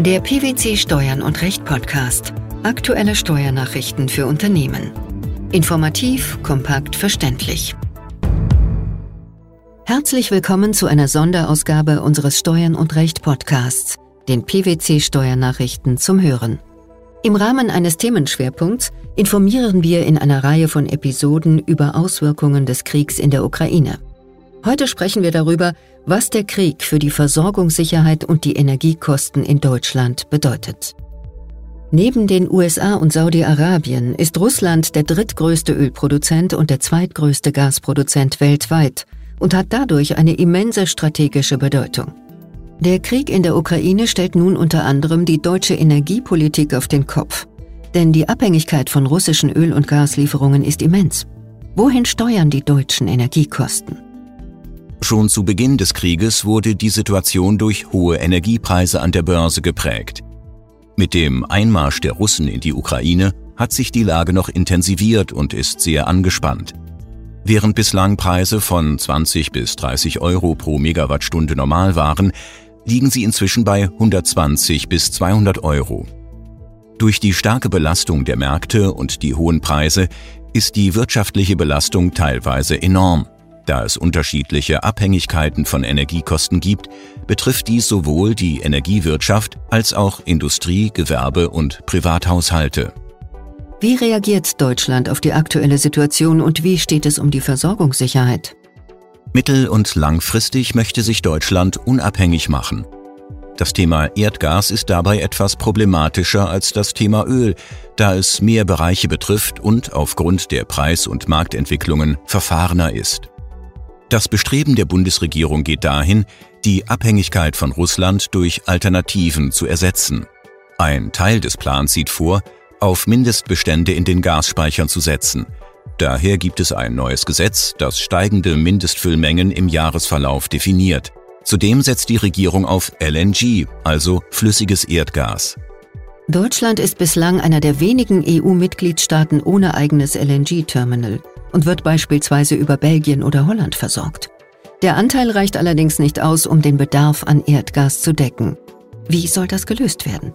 Der PwC Steuern und Recht Podcast. Aktuelle Steuernachrichten für Unternehmen. Informativ, kompakt, verständlich. Herzlich willkommen zu einer Sonderausgabe unseres Steuern und Recht Podcasts, den PwC Steuernachrichten zum Hören. Im Rahmen eines Themenschwerpunkts informieren wir in einer Reihe von Episoden über Auswirkungen des Kriegs in der Ukraine. Heute sprechen wir darüber, was der Krieg für die Versorgungssicherheit und die Energiekosten in Deutschland bedeutet. Neben den USA und Saudi-Arabien ist Russland der drittgrößte Ölproduzent und der zweitgrößte Gasproduzent weltweit und hat dadurch eine immense strategische Bedeutung. Der Krieg in der Ukraine stellt nun unter anderem die deutsche Energiepolitik auf den Kopf. Denn die Abhängigkeit von russischen Öl- und Gaslieferungen ist immens. Wohin steuern die deutschen Energiekosten? Schon zu Beginn des Krieges wurde die Situation durch hohe Energiepreise an der Börse geprägt. Mit dem Einmarsch der Russen in die Ukraine hat sich die Lage noch intensiviert und ist sehr angespannt. Während bislang Preise von 20 bis 30 Euro pro Megawattstunde normal waren, liegen sie inzwischen bei 120 bis 200 Euro. Durch die starke Belastung der Märkte und die hohen Preise ist die wirtschaftliche Belastung teilweise enorm. Da es unterschiedliche Abhängigkeiten von Energiekosten gibt, betrifft dies sowohl die Energiewirtschaft als auch Industrie, Gewerbe und Privathaushalte. Wie reagiert Deutschland auf die aktuelle Situation und wie steht es um die Versorgungssicherheit? Mittel- und langfristig möchte sich Deutschland unabhängig machen. Das Thema Erdgas ist dabei etwas problematischer als das Thema Öl, da es mehr Bereiche betrifft und aufgrund der Preis- und Marktentwicklungen verfahrener ist. Das Bestreben der Bundesregierung geht dahin, die Abhängigkeit von Russland durch Alternativen zu ersetzen. Ein Teil des Plans sieht vor, auf Mindestbestände in den Gasspeichern zu setzen. Daher gibt es ein neues Gesetz, das steigende Mindestfüllmengen im Jahresverlauf definiert. Zudem setzt die Regierung auf LNG, also flüssiges Erdgas. Deutschland ist bislang einer der wenigen EU-Mitgliedstaaten ohne eigenes LNG-Terminal und wird beispielsweise über Belgien oder Holland versorgt. Der Anteil reicht allerdings nicht aus, um den Bedarf an Erdgas zu decken. Wie soll das gelöst werden?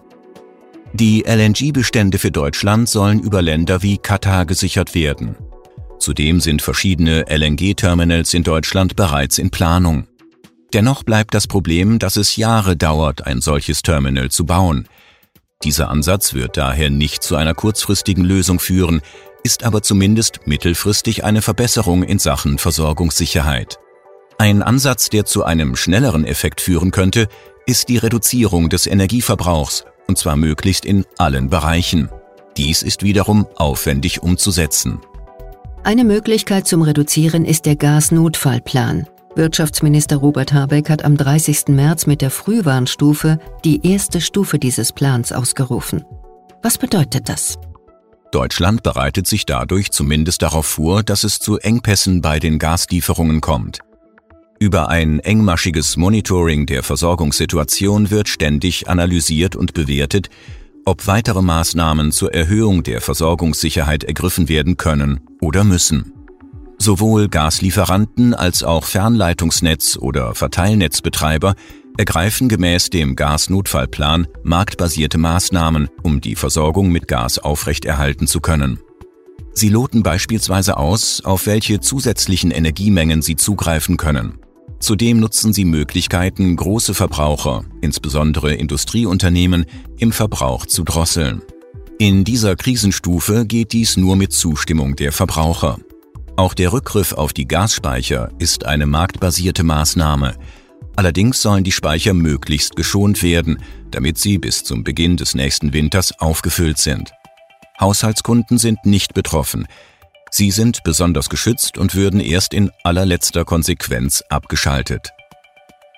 Die LNG-Bestände für Deutschland sollen über Länder wie Katar gesichert werden. Zudem sind verschiedene LNG-Terminals in Deutschland bereits in Planung. Dennoch bleibt das Problem, dass es Jahre dauert, ein solches Terminal zu bauen. Dieser Ansatz wird daher nicht zu einer kurzfristigen Lösung führen, ist aber zumindest mittelfristig eine Verbesserung in Sachen Versorgungssicherheit. Ein Ansatz, der zu einem schnelleren Effekt führen könnte, ist die Reduzierung des Energieverbrauchs, und zwar möglichst in allen Bereichen. Dies ist wiederum aufwendig umzusetzen. Eine Möglichkeit zum Reduzieren ist der Gasnotfallplan. Wirtschaftsminister Robert Habeck hat am 30. März mit der Frühwarnstufe die erste Stufe dieses Plans ausgerufen. Was bedeutet das? Deutschland bereitet sich dadurch zumindest darauf vor, dass es zu Engpässen bei den Gaslieferungen kommt. Über ein engmaschiges Monitoring der Versorgungssituation wird ständig analysiert und bewertet, ob weitere Maßnahmen zur Erhöhung der Versorgungssicherheit ergriffen werden können oder müssen. Sowohl Gaslieferanten als auch Fernleitungsnetz- oder Verteilnetzbetreiber ergreifen gemäß dem Gasnotfallplan marktbasierte Maßnahmen, um die Versorgung mit Gas aufrechterhalten zu können. Sie loten beispielsweise aus, auf welche zusätzlichen Energiemengen sie zugreifen können. Zudem nutzen sie Möglichkeiten, große Verbraucher, insbesondere Industrieunternehmen, im Verbrauch zu drosseln. In dieser Krisenstufe geht dies nur mit Zustimmung der Verbraucher. Auch der Rückgriff auf die Gasspeicher ist eine marktbasierte Maßnahme, Allerdings sollen die Speicher möglichst geschont werden, damit sie bis zum Beginn des nächsten Winters aufgefüllt sind. Haushaltskunden sind nicht betroffen. Sie sind besonders geschützt und würden erst in allerletzter Konsequenz abgeschaltet.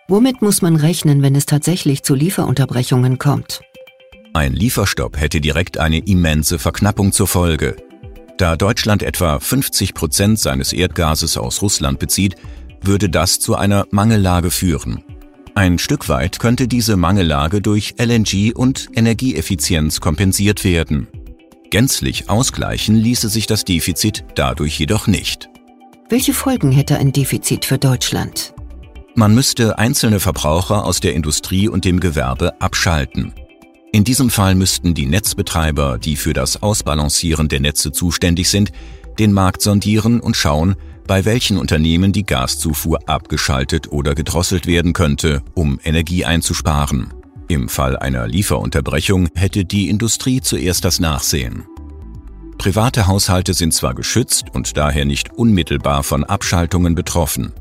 Womit muss man rechnen, wenn es tatsächlich zu Lieferunterbrechungen kommt? Ein Lieferstopp hätte direkt eine immense Verknappung zur Folge. Da Deutschland etwa 50 Prozent seines Erdgases aus Russland bezieht, würde das zu einer Mangellage führen. Ein Stück weit könnte diese Mangellage durch LNG und Energieeffizienz kompensiert werden. Gänzlich ausgleichen ließe sich das Defizit dadurch jedoch nicht. Welche Folgen hätte ein Defizit für Deutschland? Man müsste einzelne Verbraucher aus der Industrie und dem Gewerbe abschalten. In diesem Fall müssten die Netzbetreiber, die für das Ausbalancieren der Netze zuständig sind, den Markt sondieren und schauen, bei welchen Unternehmen die Gaszufuhr abgeschaltet oder gedrosselt werden könnte, um Energie einzusparen. Im Fall einer Lieferunterbrechung hätte die Industrie zuerst das Nachsehen. Private Haushalte sind zwar geschützt und daher nicht unmittelbar von Abschaltungen betroffen.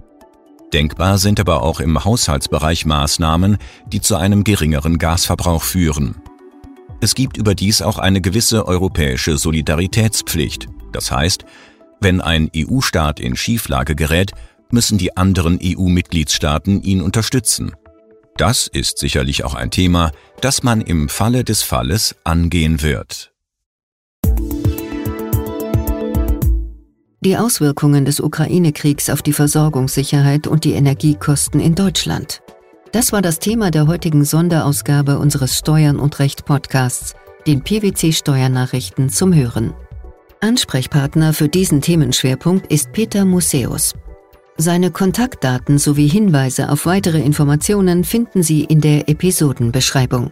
Denkbar sind aber auch im Haushaltsbereich Maßnahmen, die zu einem geringeren Gasverbrauch führen. Es gibt überdies auch eine gewisse europäische Solidaritätspflicht. Das heißt, wenn ein EU-Staat in Schieflage gerät, müssen die anderen EU-Mitgliedstaaten ihn unterstützen. Das ist sicherlich auch ein Thema, das man im Falle des Falles angehen wird. Die Auswirkungen des Ukraine-Kriegs auf die Versorgungssicherheit und die Energiekosten in Deutschland. Das war das Thema der heutigen Sonderausgabe unseres Steuern und Recht Podcasts, den PwC Steuernachrichten zum Hören. Ansprechpartner für diesen Themenschwerpunkt ist Peter Museus. Seine Kontaktdaten sowie Hinweise auf weitere Informationen finden Sie in der Episodenbeschreibung.